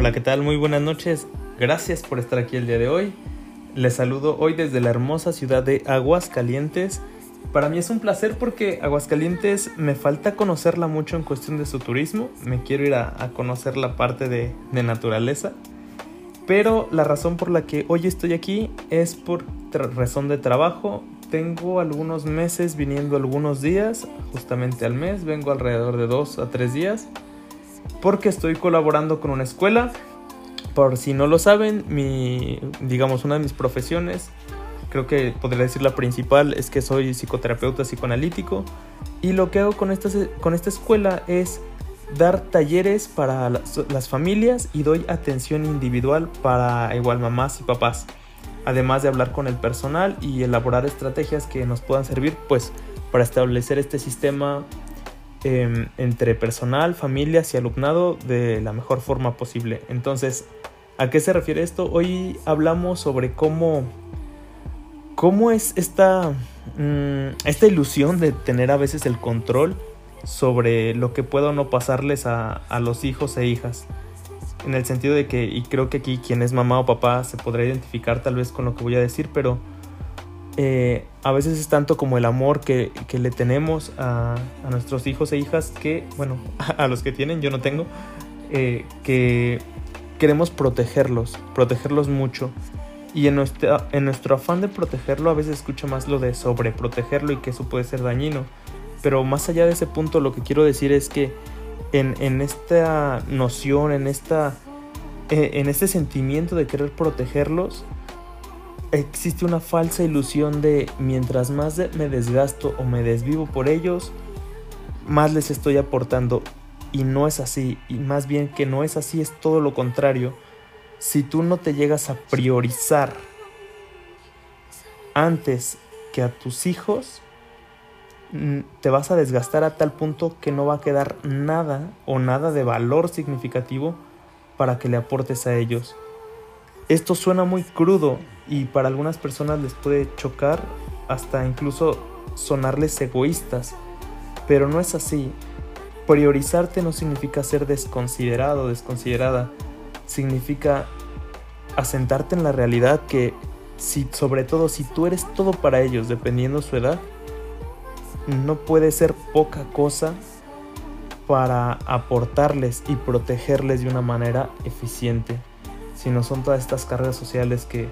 Hola, ¿qué tal? Muy buenas noches. Gracias por estar aquí el día de hoy. Les saludo hoy desde la hermosa ciudad de Aguascalientes. Para mí es un placer porque Aguascalientes me falta conocerla mucho en cuestión de su turismo. Me quiero ir a, conocer la parte de, de naturaleza. Pero la razón por la que hoy estoy aquí es por razón de trabajo. Tengo algunos meses viniendo algunos días, justamente al mes, vengo alrededor de dos a tres días, porque estoy colaborando con una escuela. Por si no lo saben, mi, digamos, una de mis profesiones, creo que podría decir la principal, es que soy psicoterapeuta psicoanalítico. Y lo que hago con esta, con esta escuela es dar talleres para las, familias y doy atención individual para igual mamás y papás. Además de hablar con el personal y elaborar estrategias que nos puedan servir pues para establecer este sistema em, entre personal, familias y alumnado de la mejor forma posible. Entonces, ¿a qué se refiere esto? Hoy hablamos sobre cómo, cómo es esta, mm, esta ilusión de tener a veces el control sobre lo que puedo o no pasarles a, los hijos e hijas. En el sentido de que, y creo que aquí quien es mamá o papá se podrá identificar tal vez con lo que voy a decir, pero eh, a veces es tanto como el amor que, le tenemos a, nuestros hijos e hijas que, bueno, a, los que tienen, yo no tengo, eh, que queremos protegerlos, protegerlos mucho. Y en, en nuestro afán de protegerlo a veces escucha más lo de sobreprotegerlo y que eso puede ser dañino. Pero más allá de ese punto, lo que quiero decir es que en, esta noción, en, esta, eh, en este sentimiento de querer protegerlos, existe una falsa ilusión de mientras más me desgasto o me desvivo por ellos, más les estoy aportando. Y no es así, y más bien que no es así, es todo lo contrario. Si tú no te llegas a priorizar antes que a tus hijos, te vas a desgastar a tal punto que no va a quedar nada o nada de valor significativo para que le aportes a ellos. Esto suena muy crudo y para algunas personas les puede chocar hasta incluso sonarles egoístas, pero no es así. Priorizarte no significa ser desconsiderado o desconsiderada, significa asentarte en la realidad que si sobre todo si tú eres todo para ellos dependiendo su edad, no puede ser poca cosa para aportarles y protegerles de una manera eficiente, sino son todas estas cargas sociales que,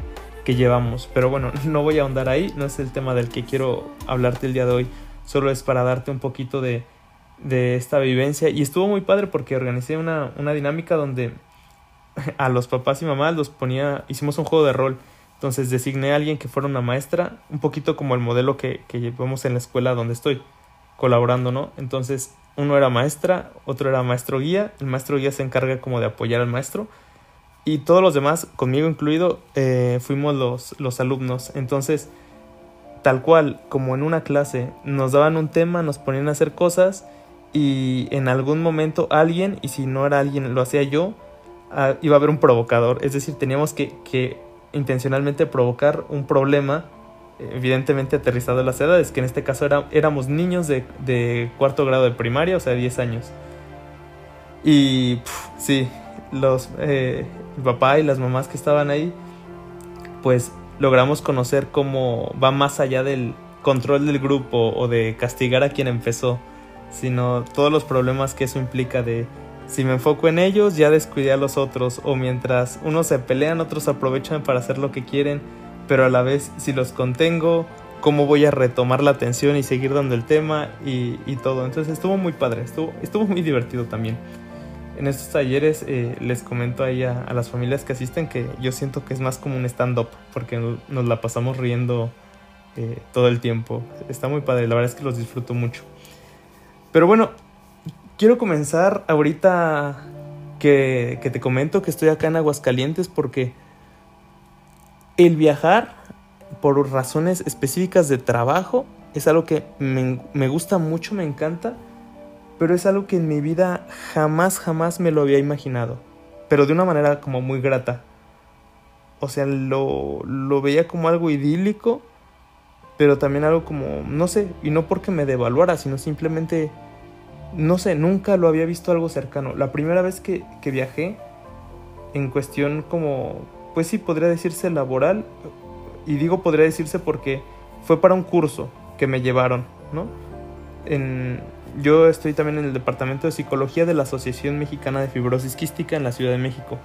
llevamos. Pero bueno, no voy a ahondar ahí, no es el tema del que quiero hablarte el día de hoy, solo es para darte un poquito de, esta vivencia. Y estuvo muy padre porque organicé una, una dinámica donde a los papás y mamás los ponía, hicimos un juego de rol entonces designé a alguien que fuera una maestra, un poquito como el modelo que, que llevamos en la escuela donde estoy colaborando, ¿no? Entonces uno era maestra, otro era maestro guía, el maestro guía se encarga como de apoyar al maestro y todos los demás, conmigo incluido, eh, fuimos los, los alumnos. Entonces, tal cual, como en una clase, nos daban un tema, nos ponían a hacer cosas y en algún momento alguien, y si no era alguien, lo hacía yo, ah, iba a haber un provocador. Es decir, teníamos que, que intencionalmente provocar un problema evidentemente aterrizado en las edades, que en este caso era, éramos niños de, cuarto grado de primaria, o sea, 10 años. Y sí, los, eh, el papá y las mamás que estaban ahí, pues logramos conocer cómo va más allá del control del grupo o de castigar a quien empezó, sino todos los problemas que eso implica de si me enfoco en ellos, ya descuidé a los otros, o mientras unos se pelean, otros aprovechan para hacer lo que quieren, pero a la vez si los contengo, cómo voy a retomar la atención y seguir dando el tema y, todo. Entonces estuvo muy padre, estuvo, estuvo muy divertido también. En estos talleres eh, les comento ahí a, las familias que asisten que yo siento que es más como un stand-up, porque nos la pasamos riendo eh, todo el tiempo. Está muy padre, la verdad es que los disfruto mucho. Pero bueno, Quiero comenzar ahorita que, te comento que estoy acá en Aguascalientes porque el viajar por razones específicas de trabajo es algo que me, me, gusta mucho, me encanta, pero es algo que en mi vida jamás, jamás me lo había imaginado, pero de una manera como muy grata. O sea, lo, lo veía como algo idílico, pero también algo como, no sé, y no porque me devaluara, sino simplemente no sé, nunca lo había visto algo cercano. La primera vez que, viajé en cuestión como, pues sí, podría decirse laboral. Y digo podría decirse porque fue para un curso que me llevaron, ¿no? En, yo estoy también en el departamento de psicología de la Asociación Mexicana de Fibrosis Quística en la Ciudad de México.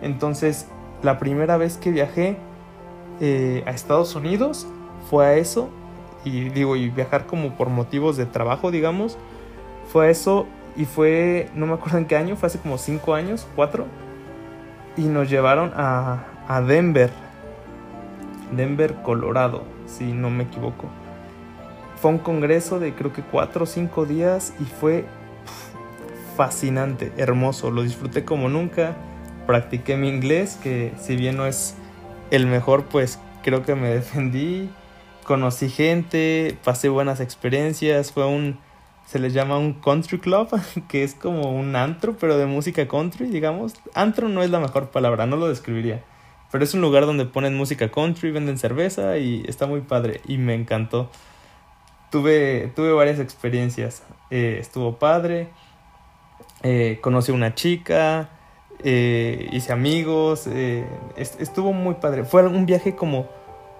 Entonces, la primera vez que viajé eh, a Estados Unidos fue a eso. Y digo, y viajar como por motivos de trabajo, digamos, fue a eso. Y fue, no me acuerdo en qué año, fue hace como cinco años, cuatro. Y nos llevaron a, a Denver. Denver, Colorado, si no me equivoco. Fue un congreso de creo que cuatro o cinco días y fue fascinante, hermoso. Lo disfruté como nunca. Practiqué mi inglés, que si bien no es el mejor, pues creo que me defendí. Conocí gente, pasé buenas experiencias. Fue un, se les llama un country club, que es como un antro, pero de música country, digamos. Antro no es la mejor palabra, no lo describiría. Pero es un lugar donde ponen música country, venden cerveza y está muy padre y me encantó tuve, tuve varias experiencias. Eh, estuvo padre, eh, conocí a una chica, eh, hice amigos, estuvo muy padre. Fue un viaje como,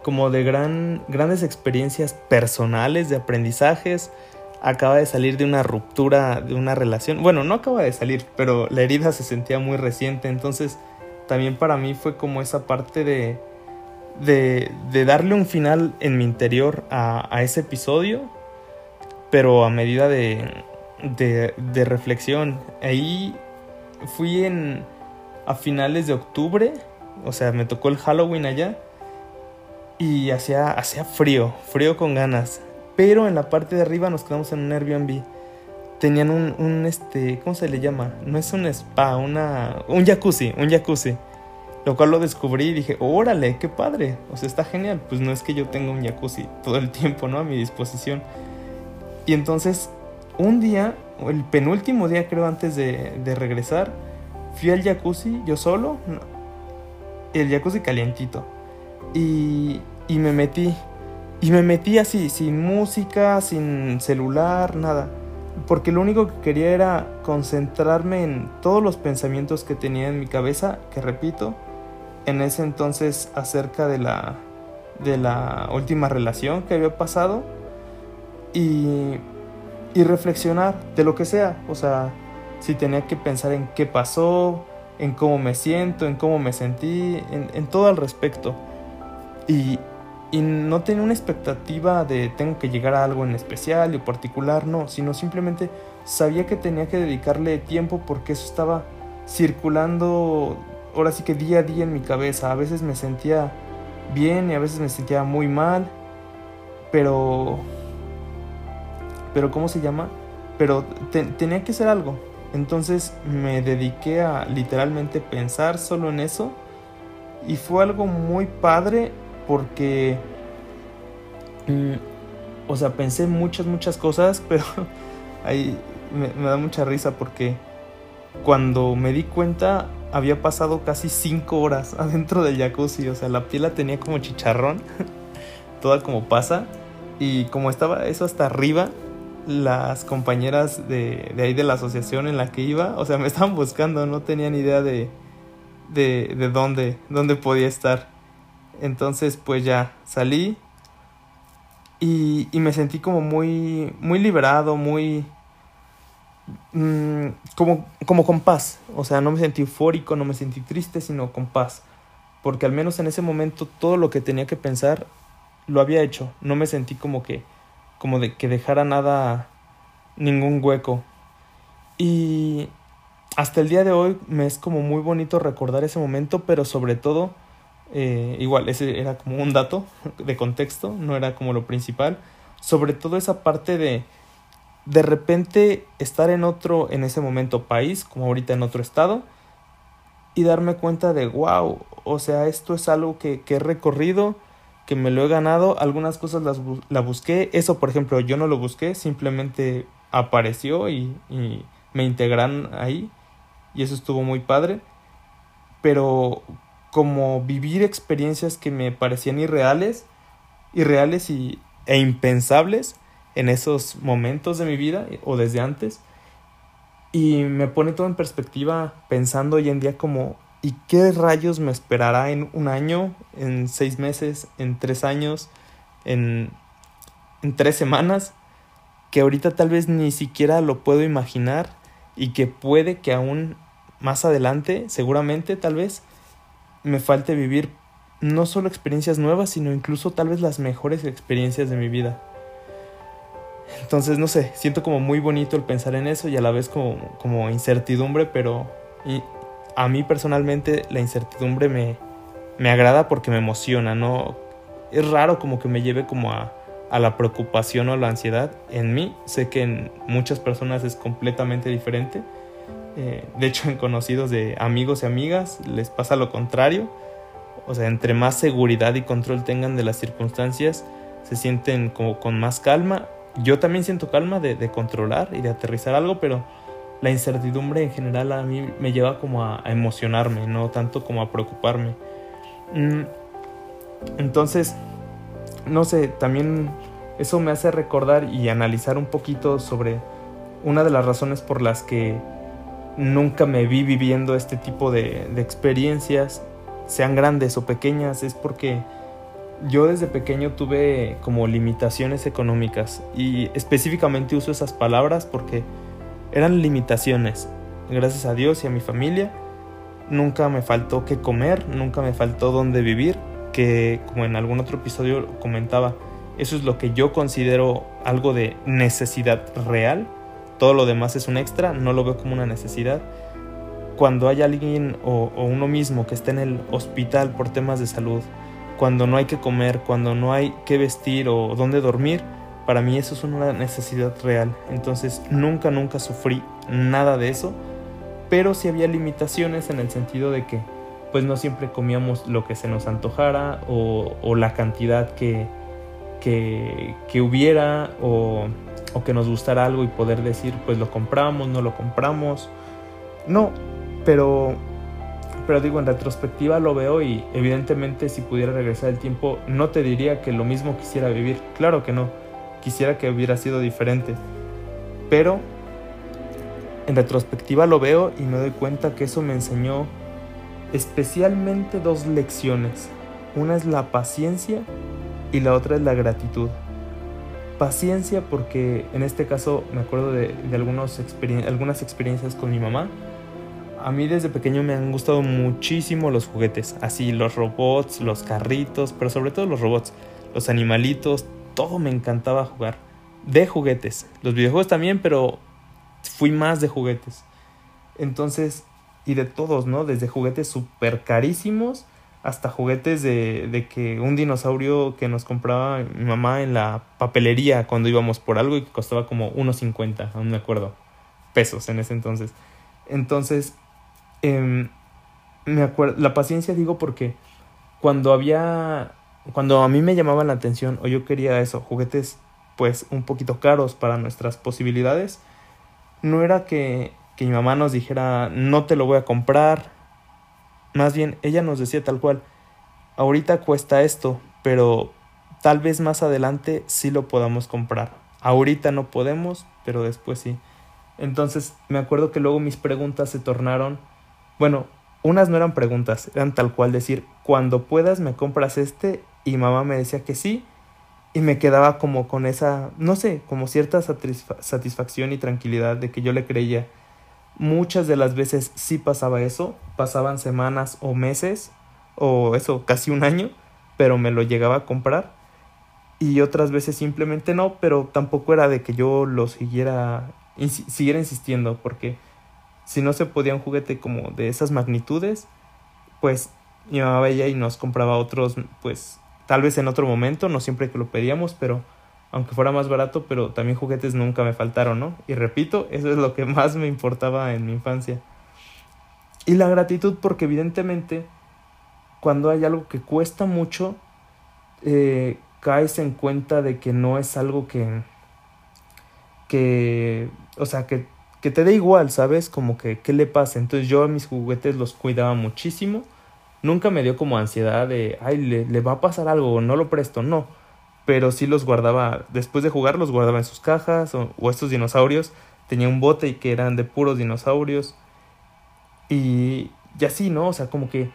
como de gran, grandes experiencias personales, de aprendizajes. Acaba de salir de una ruptura de una relación. Bueno, no acaba de salir, pero la herida se sentía muy reciente. Entonces, también para mí fue como esa parte de, de, darle un final en mi interior a, ese episodio, pero a medida de, de, reflexión. Ahí fui en a finales de octubre, o sea, me tocó el Halloween allá y hacía, hacía frío, frío con ganas. Pero en la parte de arriba nos quedamos en un Airbnb. Tenían un, un este, ¿cómo se le llama? No es un spa, una, un jacuzzi, un jacuzzi. Lo cual lo descubrí y dije, órale, qué padre. O sea, está genial. Pues no es que yo tenga un jacuzzi todo el tiempo, ¿no? A mi disposición. Y entonces, un día, el penúltimo día creo antes de, regresar, fui al jacuzzi yo solo. El jacuzzi calientito. Y, y me metí. Y me metí así, sin música, sin celular, nada. Porque lo único que quería era concentrarme en todos los pensamientos que tenía en mi cabeza, que repito, en ese entonces acerca de la, de la última relación que había pasado y, y reflexionar de lo que sea, o sea, si tenía que pensar en qué pasó, en cómo me siento, en cómo me sentí, en, todo al respecto. Y, y no tenía una expectativa de tengo que llegar a algo en especial y particular, no, sino simplemente sabía que tenía que dedicarle tiempo porque eso estaba circulando ahora sí que día a día en mi cabeza. A veces me sentía bien y a veces me sentía muy mal. Pero... Pero ¿cómo se llama? Pero tenía que ser algo. Entonces me dediqué a literalmente pensar solo en eso. Y fue algo muy padre porque... Mm, o sea, pensé muchas, muchas cosas, pero ahí me da mucha risa porque cuando me di cuenta había pasado casi 5 horas adentro del jacuzzi, o sea, la piel la tenía como chicharrón, toda como pasa, y como estaba eso hasta arriba, las compañeras de, de, ahí de la asociación en la que iba, o sea, me estaban buscando, no tenían idea de, de, de dónde, dónde podía estar. Entonces, pues ya salí y, y me sentí como muy, muy liberado, muy, Mm, como, como con paz. O sea, no me sentí eufórico, no me sentí triste, sino con paz. Porque al menos en ese momento todo lo que tenía que pensar lo había hecho. No me sentí como que, como de que dejara nada, ningún hueco. Y hasta el día de hoy me es como muy bonito recordar ese momento, pero sobre todo, eh, igual, ese era como un dato de contexto, no era como lo principal. Sobre todo esa parte de de repente estar en otro, en ese momento país, como ahorita en otro estado, y darme cuenta de, wow, o sea, esto es algo que, que he recorrido, que me lo he ganado, algunas cosas las la busqué, eso por ejemplo yo no lo busqué, simplemente apareció y, y me integran ahí, y eso estuvo muy padre, pero como vivir experiencias que me parecían irreales, irreales y, e impensables, en esos momentos de mi vida o desde antes. Y me pone todo en perspectiva pensando hoy en día como ¿Y qué rayos me esperará en un año, en seis meses, en tres años, en, en tres semanas? Que ahorita tal vez ni siquiera lo puedo imaginar y que puede que aún más adelante, seguramente tal vez, me falte vivir no solo experiencias nuevas, sino incluso tal vez las mejores experiencias de mi vida. Entonces, no sé, siento como muy bonito el pensar en eso y a la vez como, como incertidumbre, pero a mí personalmente la incertidumbre me, me agrada porque me emociona, ¿no? Es raro como que me lleve como a, a la preocupación o la ansiedad. En mí sé que en muchas personas es completamente diferente. Eh, de hecho, en conocidos de amigos y amigas les pasa lo contrario. O sea, entre más seguridad y control tengan de las circunstancias, se sienten como con más calma. Yo también siento calma de, de controlar y de aterrizar algo, pero la incertidumbre en general a mí me lleva como a, emocionarme, no tanto como a preocuparme. Mm, entonces, no sé, también eso me hace recordar y analizar un poquito sobre una de las razones por las que nunca me vi viviendo este tipo de, de experiencias, sean grandes o pequeñas, es porque yo desde pequeño tuve como limitaciones económicas y específicamente uso esas palabras porque eran limitaciones. Gracias a Dios y a mi familia, nunca me faltó qué comer, nunca me faltó dónde vivir, que como en algún otro episodio comentaba, eso es lo que yo considero algo de necesidad real. Todo lo demás es un extra, no lo veo como una necesidad. Cuando hay alguien o, o uno mismo que esté en el hospital por temas de salud, cuando no hay que comer, cuando no hay que vestir o dónde dormir, para mí eso es una necesidad real. Entonces nunca, nunca sufrí nada de eso. Pero sí había limitaciones en el sentido de que pues no siempre comíamos lo que se nos antojara o, la cantidad que, que, hubiera o, o, que nos gustara algo y poder decir pues lo compramos, no lo compramos. No, pero, pero digo en retrospectiva lo veo y evidentemente si pudiera regresar el tiempo no te diría que lo mismo quisiera vivir, claro que no quisiera que hubiera sido diferente. Pero en retrospectiva lo veo y me doy cuenta que eso me enseñó especialmente dos lecciones. Una es la paciencia y la otra es la gratitud. Paciencia porque en este caso me acuerdo de, algunas experiencias con mi mamá. A mí desde pequeño me han gustado muchísimo los juguetes, así los robots, los carritos, pero sobre todo los robots, los animalitos, todo me encantaba jugar. De juguetes. Los videojuegos también, pero fui más de juguetes. Entonces, y de todos, ¿no? Desde juguetes súper carísimos hasta juguetes de, de, que un dinosaurio que nos compraba mi mamá en la papelería cuando íbamos por algo y que costaba como 1.50, aún me acuerdo, pesos en ese entonces. Entonces, em, me acuerdo, la paciencia digo porque cuando había cuando a mí me llamaba la atención o yo quería eso, juguetes pues un poquito caros para nuestras posibilidades, no era que, que mi mamá nos dijera no te lo voy a comprar, más bien ella nos decía tal cual, ahorita cuesta esto, pero tal vez más adelante sí lo podamos comprar. Ahorita no podemos, pero después sí. Entonces me acuerdo que luego mis preguntas se tornaron, bueno, unas no eran preguntas, eran tal cual decir, cuando puedas me compras este y mamá me decía que sí y me quedaba como con esa, no sé, como cierta satisfacción y tranquilidad de que yo le creía. Muchas de las veces sí pasaba eso, pasaban semanas o meses o eso, casi un año, pero me lo llegaba a comprar. Y otras veces simplemente no, pero tampoco era de que yo lo siguiera, siguiera insistiendo, porque si no se podía un juguete como de esas magnitudes, pues mi mamá veía y nos compraba otros, pues tal vez en otro momento, no siempre que lo pedíamos, pero aunque fuera más barato, pero también juguetes nunca me faltaron, ¿no? Y repito, eso es lo que más me importaba en mi infancia. Y la gratitud porque evidentemente cuando hay algo que cuesta mucho, eh, caes en cuenta de que no es algo que, que, o sea, que, que te dé igual, ¿sabes? Como que, ¿qué le pasa? Entonces yo a mis juguetes los cuidaba muchísimo nunca me dio como ansiedad de, ay, le, va a pasar algo, no lo presto, no. Pero sí los guardaba, después de jugar los guardaba en sus cajas o, estos dinosaurios. Tenía un bote y que eran de puros dinosaurios. Y, y así, ¿no? O sea, como que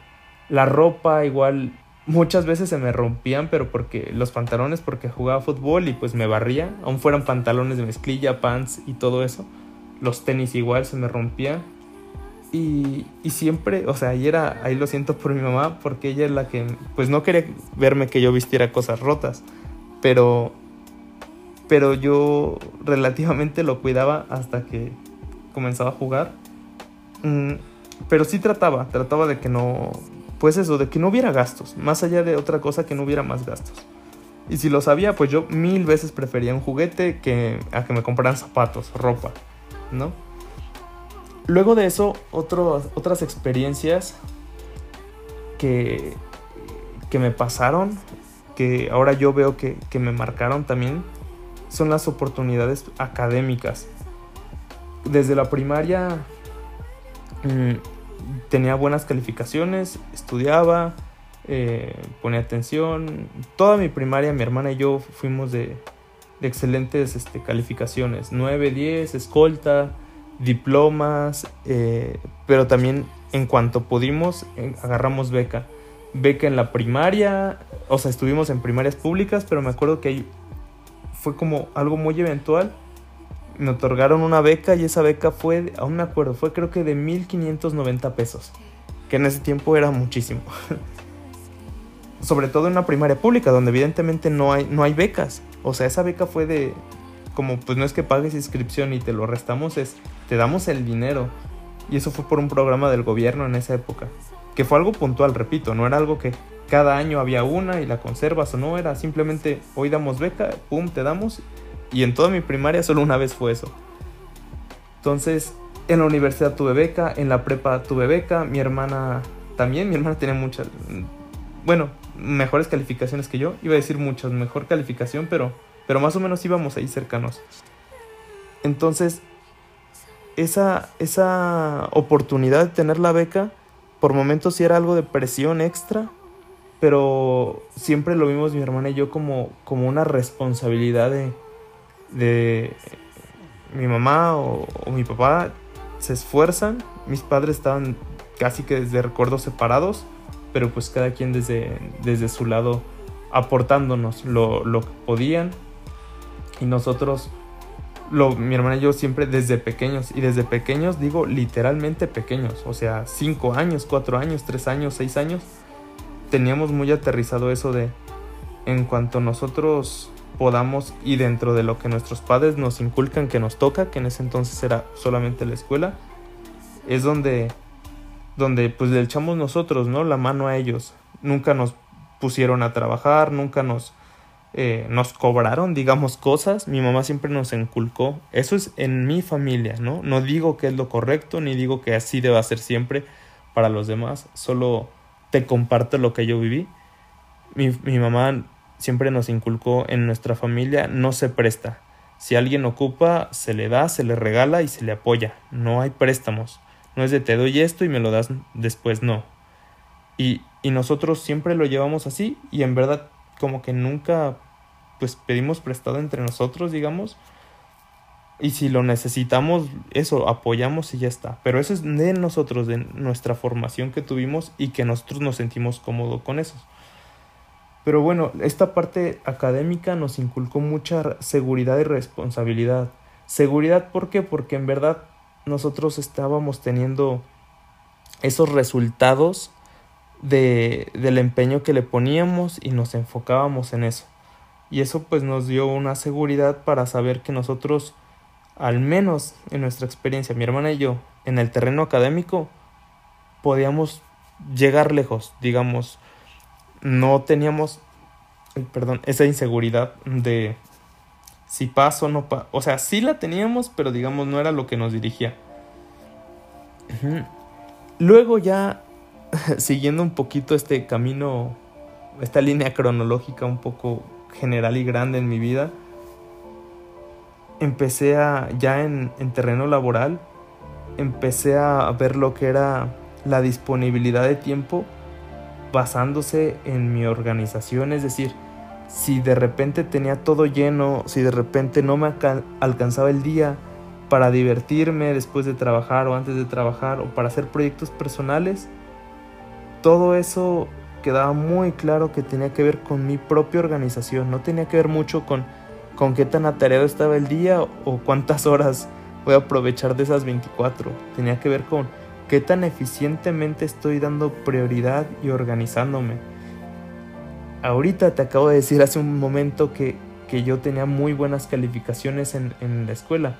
la ropa igual muchas veces se me rompían, pero porque los pantalones, porque jugaba fútbol y pues me barría, aún fueran pantalones de mezclilla, pants y todo eso. Los tenis igual se me rompían. Y, y siempre, o sea, ahí ahí lo siento por mi mamá, porque ella es la que, pues no quería verme que yo vistiera cosas rotas, pero, pero yo relativamente lo cuidaba hasta que comenzaba a jugar. Mm, pero sí trataba, trataba de que no, pues eso, de que no hubiera gastos, más allá de otra cosa que no hubiera más gastos. Y si lo sabía, pues yo mil veces prefería un juguete que a que me compraran zapatos, ropa, ¿no? Luego de eso, otras experiencias que, que me pasaron, que ahora yo veo que, que me marcaron también, son las oportunidades académicas. Desde la primaria mm, tenía buenas calificaciones, estudiaba, eh, ponía atención. Toda mi primaria, mi hermana y yo fuimos de, excelentes este, calificaciones. 9, 10, escolta, diplomas, eh, pero también en cuanto pudimos eh, agarramos beca. Beca en la primaria, o sea, estuvimos en primarias públicas, pero me acuerdo que fue como algo muy eventual me otorgaron una beca y esa beca fue, aún me acuerdo, fue creo que de 1590 pesos, que en ese tiempo era muchísimo. Sobre todo en una primaria pública, donde evidentemente no hay, no hay becas. O sea, esa beca fue de, como pues no es que pagues inscripción y te lo restamos, es, te damos el dinero. Y eso fue por un programa del gobierno en esa época. Que fue algo puntual, repito, no era algo que cada año había una y la conservas o no, era simplemente hoy damos beca, pum, te damos y en toda mi primaria solo una vez fue eso. Entonces, en la universidad tuve beca, en la prepa tuve beca, mi hermana también, mi hermana tiene muchas, bueno, mejores calificaciones que yo, iba a decir muchas, mejor calificación, pero, pero más o menos íbamos ahí cercanos. Entonces, esa, esa oportunidad de tener la beca, por momentos sí era algo de presión extra, pero siempre lo vimos mi hermana y yo como, como una responsabilidad de, de mi mamá o, mi papá se esfuerzan. Mis padres estaban casi que desde recuerdos separados, pero pues cada quien desde, desde su lado aportándonos lo, lo que podían. Y nosotros, lo, mi hermana y yo siempre desde pequeños, y desde pequeños digo literalmente pequeños, o sea, 5 años, 4 años, 3 años, 6 años, teníamos muy aterrizado eso de en cuanto nosotros podamos y dentro de lo que nuestros padres nos inculcan que nos toca, que en ese entonces era solamente la escuela, es donde donde pues le echamos nosotros, ¿no? La mano a ellos. Nunca nos pusieron a trabajar, nunca nos eh, nos cobraron, digamos, cosas. Mi mamá siempre nos inculcó. Eso es en mi familia, ¿no? No digo que es lo correcto, ni digo que así deba ser siempre para los demás. Solo te comparto lo que yo viví. Mi, mi mamá siempre nos inculcó en nuestra familia no se presta. Si alguien ocupa, se le da, se le regala y se le apoya. No hay préstamos. No es de te doy esto y me lo das después, no. Y, y nosotros siempre lo llevamos así y en verdad como que nunca pues pedimos prestado entre nosotros, digamos. Y si lo necesitamos, eso, apoyamos y ya está. Pero eso es de nosotros, de nuestra formación que tuvimos y que nosotros nos sentimos cómodos con eso. Pero bueno, esta parte académica nos inculcó mucha seguridad y responsabilidad. Seguridad, ¿por qué? Porque en verdad nosotros estábamos teniendo esos resultados de, del empeño que le poníamos y nos enfocábamos en eso. Y eso pues nos dio una seguridad para saber que nosotros, al menos en nuestra experiencia, mi hermana y yo, en el terreno académico, podíamos llegar lejos, digamos, no teníamos, perdón, esa inseguridad de si paso o no paso. O sea, sí la teníamos, pero digamos no era lo que nos dirigía. Luego ya, siguiendo un poquito este camino, esta línea cronológica un poco general y grande en mi vida, empecé a, ya en, en terreno laboral, empecé a ver lo que era la disponibilidad de tiempo basándose en mi organización, es decir, si de repente tenía todo lleno, si de repente no me alcanzaba el día para divertirme después de trabajar o antes de trabajar o para hacer proyectos personales, todo eso quedaba muy claro que tenía que ver con mi propia organización, no tenía que ver mucho con, con qué tan atareado estaba el día o cuántas horas voy a aprovechar de esas 24, tenía que ver con qué tan eficientemente estoy dando prioridad y organizándome. Ahorita te acabo de decir hace un momento que, que yo tenía muy buenas calificaciones en, en la escuela.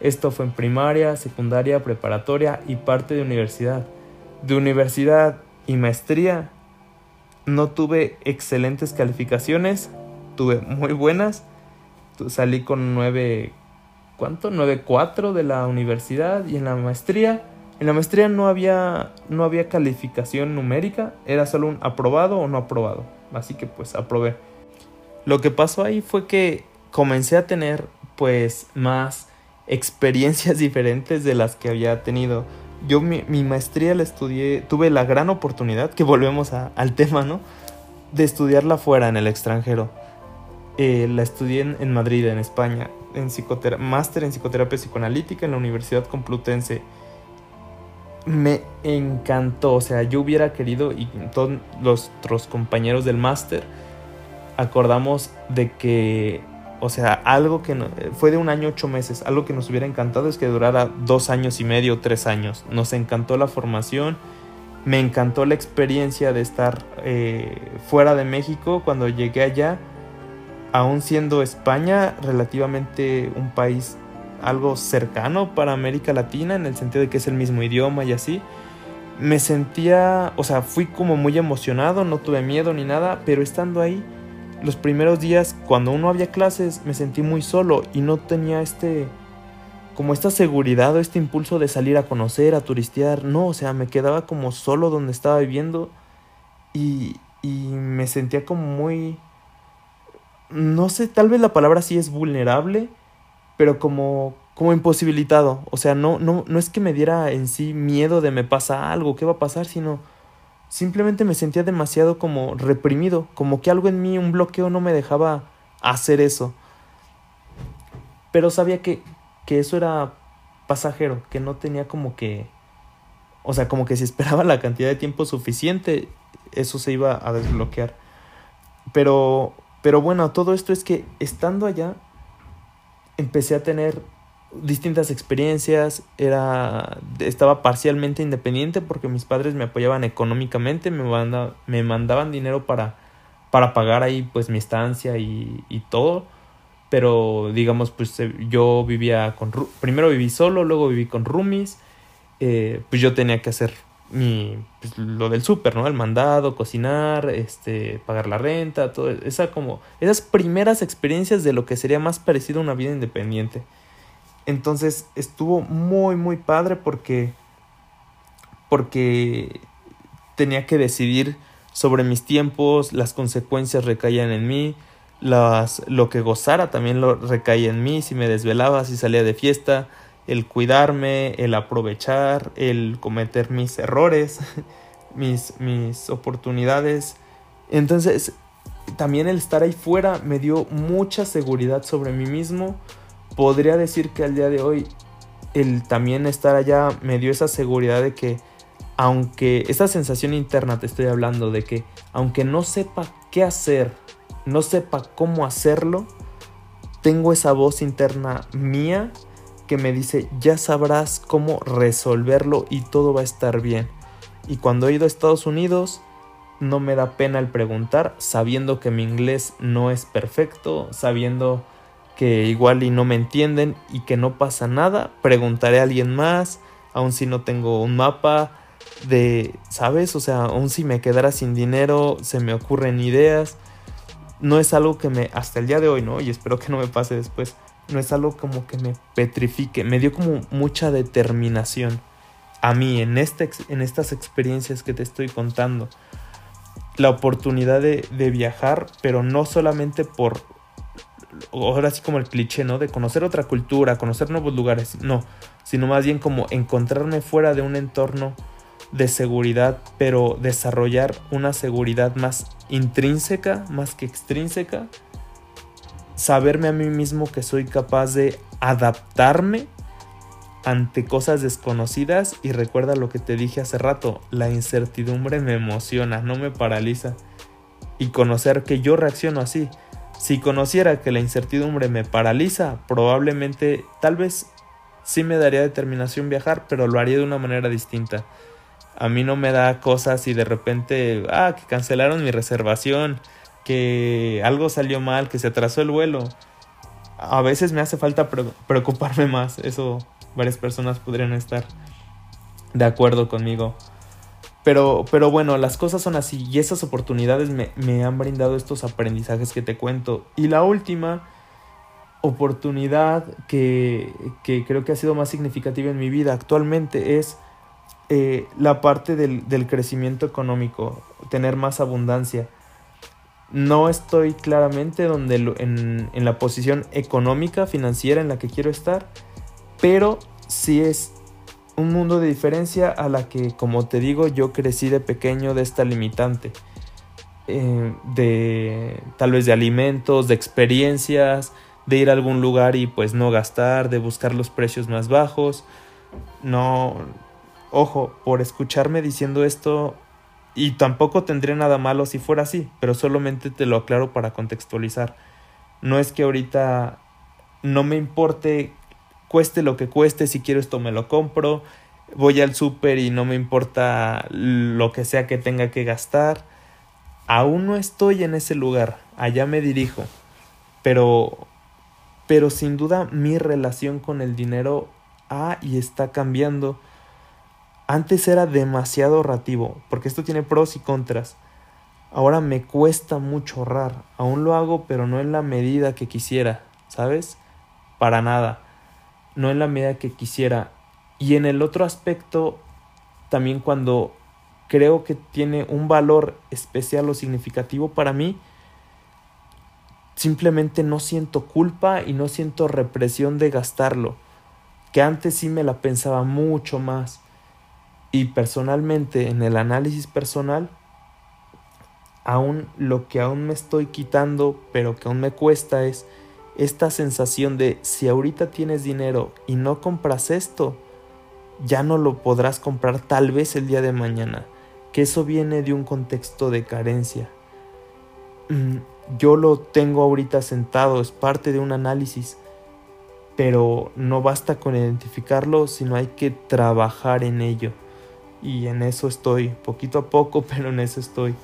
Esto fue en primaria, secundaria, preparatoria y parte de universidad. De universidad y maestría no tuve excelentes calificaciones, tuve muy buenas. Salí con 9, ¿cuánto? 9.4 de la universidad y en la maestría. En la maestría no había, no había calificación numérica, era solo un aprobado o no aprobado. Así que pues aprobé. Lo que pasó ahí fue que comencé a tener pues más experiencias diferentes de las que había tenido. Yo mi, maestría la estudié, tuve la gran oportunidad, que volvemos al tema, ¿no? De estudiarla fuera, en el extranjero. Eh, la estudié en, Madrid, en España, en máster en psicoterapia psicoanalítica en la Universidad Complutense. Me encantó, o sea, yo hubiera querido, y todos los otros compañeros del máster, acordamos de que o sea, algo que fue de un año ocho meses. Algo que nos hubiera encantado es que durara dos años y medio, tres años. Nos encantó la formación. Me encantó la experiencia de estar eh, fuera de México cuando llegué allá. Aún siendo España relativamente un país algo cercano para América Latina, en el sentido de que es el mismo idioma y así. Me sentía, o sea, fui como muy emocionado, no tuve miedo ni nada, pero estando ahí los primeros días, cuando uno había clases, me sentí muy solo y no tenía este, como esta seguridad o este impulso de salir a conocer, a turistear. No, o sea, me quedaba como solo donde estaba viviendo y, y me sentía como muy, no sé, tal vez la palabra sí es vulnerable, pero como, como imposibilitado. O sea, no, no, no es que me diera en sí miedo de me pasa algo, qué va a pasar, sino simplemente me sentía demasiado como reprimido, como que algo en mí, un bloqueo no me dejaba hacer eso. Pero sabía que, que eso era pasajero, que no tenía como que... O sea, como que si esperaba la cantidad de tiempo suficiente, eso se iba a desbloquear. Pero, pero bueno, todo esto es que estando allá, empecé a tener distintas experiencias, era, estaba parcialmente independiente porque mis padres me apoyaban económicamente, me, me mandaban dinero para, para pagar ahí pues mi estancia y, todo, pero digamos pues eh, yo vivía con, primero viví solo, luego viví con roomies, eh, pues yo tenía que hacer mi, pues, lo del súper, ¿no? El mandado, cocinar, este, pagar la renta, todo, esa como, esas primeras experiencias de lo que sería más parecido a una vida independiente. Entonces estuvo muy, muy padre porque, porque tenía que decidir sobre mis tiempos, las consecuencias recaían en mí, las, lo que gozara también lo recaía en mí, si me desvelaba, si salía de fiesta, el cuidarme, el aprovechar, el cometer mis errores, mis, mis oportunidades. Entonces, también el estar ahí fuera me dio mucha seguridad sobre mí mismo, podría decir que al día de hoy el también estar allá me dio esa seguridad de que aunque esa sensación interna te estoy hablando de que aunque no sepa qué hacer, no sepa cómo hacerlo, tengo esa voz interna mía que me dice ya sabrás cómo resolverlo y todo va a estar bien. Y cuando he ido a Estados Unidos, no me da pena el preguntar, sabiendo que mi inglés no es perfecto, sabiendo que igual y no me entienden y que no pasa nada, preguntaré a alguien más, aun si no tengo un mapa de, ¿sabes? O sea, aun si me quedara sin dinero, se me ocurren ideas. No es algo que me, hasta el día de hoy, ¿no? Y espero que no me pase después. No es algo como que me petrifique, me dio como mucha determinación a mí en, este, en estas experiencias que te estoy contando. La oportunidad de, de viajar, pero no solamente por ahora sí como el cliché, ¿no? De conocer otra cultura, conocer nuevos lugares, no, sino más bien como encontrarme fuera de un entorno de seguridad, pero desarrollar una seguridad más intrínseca, más que extrínseca, saberme a mí mismo que soy capaz de adaptarme ante cosas desconocidas y recuerda lo que te dije hace rato, la incertidumbre me emociona, no me paraliza. Y conocer que yo reacciono así. Si conociera que la incertidumbre me paraliza, probablemente, tal vez sí me daría determinación viajar, pero lo haría de una manera distinta. A mí no me da cosas y de repente, ah, que cancelaron mi reservación, que algo salió mal, que se atrasó el vuelo. A veces me hace falta preocuparme más, eso varias personas podrían estar de acuerdo conmigo. Pero, pero bueno, las cosas son así y esas oportunidades me, me han brindado estos aprendizajes que te cuento. Y la última oportunidad que, que, creo que ha sido más significativa en mi vida actualmente es eh, la parte del, del, crecimiento económico, tener más abundancia. No estoy claramente donde en, en la posición económica, financiera en la que quiero estar, pero sí es un mundo de diferencia a la que, como te digo, yo crecí de pequeño de esta limitante. Eh, de tal vez de alimentos, de experiencias, de ir a algún lugar y pues no gastar, de buscar los precios más bajos. No, ojo, por escucharme diciendo esto, y tampoco tendría nada malo si fuera así, pero solamente te lo aclaro para contextualizar. No es que ahorita no me importe cueste lo que cueste, si quiero esto me lo compro, voy al súper y no me importa lo que sea que tenga que gastar. Aún no estoy en ese lugar, allá me dirijo, pero pero sin duda mi relación con el dinero ha y está cambiando. Antes era demasiado ahorrativo, porque esto tiene pros y contras. Ahora me cuesta mucho ahorrar. Aún lo hago, pero no en la medida que quisiera, ¿sabes? Para nada no en la medida que quisiera. Y en el otro aspecto, también cuando creo que tiene un valor especial o significativo para mí, simplemente no siento culpa y no siento represión de gastarlo, que antes sí me la pensaba mucho más. Y personalmente, en el análisis personal, aún lo que aún me estoy quitando, pero que aún me cuesta es esta sensación de si ahorita tienes dinero y no compras esto, ya no lo podrás comprar tal vez el día de mañana, que eso viene de un contexto de carencia. Mm, yo lo tengo ahorita sentado, es parte de un análisis, pero no basta con identificarlo, sino hay que trabajar en ello. Y en eso estoy, poquito a poco, pero en eso estoy.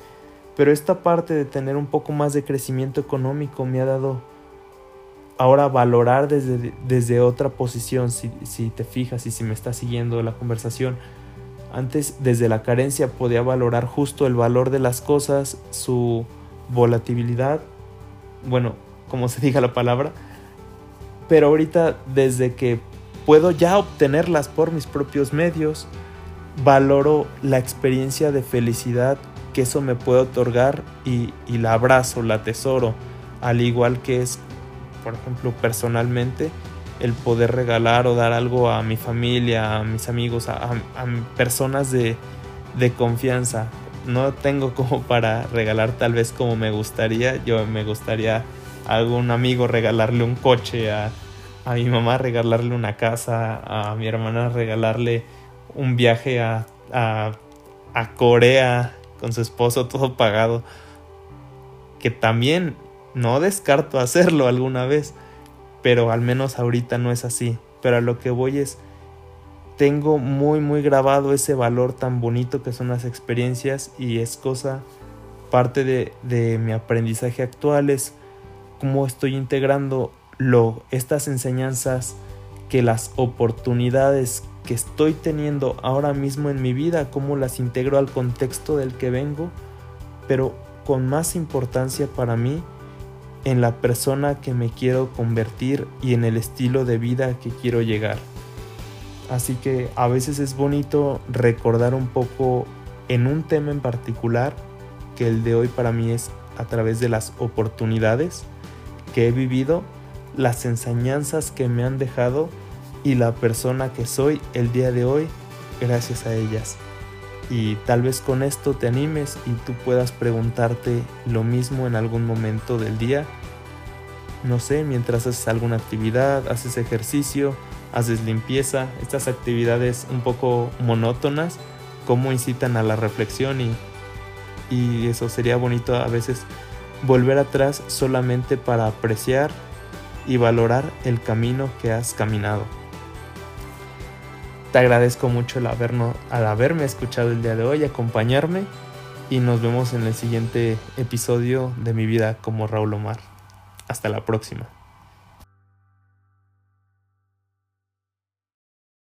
Pero esta parte de tener un poco más de crecimiento económico me ha dado ahora valorar desde, desde otra posición, si, si, te fijas y si me estás siguiendo la conversación. Antes, desde la carencia, podía valorar justo el valor de las cosas, su volatilidad, bueno, como se diga la palabra, pero ahorita desde que puedo ya obtenerlas por mis propios medios, valoro la experiencia de felicidad que eso me puede otorgar y, y la abrazo, la tesoro, al igual que es por ejemplo, personalmente, el poder regalar o dar algo a mi familia, a mis amigos, a, personas de, de, confianza. No tengo como para regalar tal vez como me gustaría. Yo me gustaría a algún amigo regalarle un coche, a, a mi mamá regalarle una casa, a mi hermana regalarle un viaje a, a, Corea con su esposo todo pagado. Que también no descarto hacerlo alguna vez, pero al menos ahorita no es así. Pero a lo que voy es, tengo muy muy grabado ese valor tan bonito que son las experiencias y es cosa, parte de, de mi aprendizaje actual es cómo estoy integrando lo, estas enseñanzas que las oportunidades que estoy teniendo ahora mismo en mi vida, cómo las integro al contexto del que vengo, pero con más importancia para mí en la persona que me quiero convertir y en el estilo de vida que quiero llegar. Así que a veces es bonito recordar un poco en un tema en particular, que el de hoy para mí es a través de las oportunidades que he vivido, las enseñanzas que me han dejado y la persona que soy el día de hoy gracias a ellas. Y tal vez con esto te animes y tú puedas preguntarte lo mismo en algún momento del día. No sé, mientras haces alguna actividad, haces ejercicio, haces limpieza, estas actividades un poco monótonas, cómo incitan a la reflexión y, y eso sería bonito a veces volver atrás solamente para apreciar y valorar el camino que has caminado. Te agradezco mucho el al haberme escuchado el día de hoy, acompañarme y nos vemos en el siguiente episodio de mi vida como Raúl Omar. Hasta la próxima.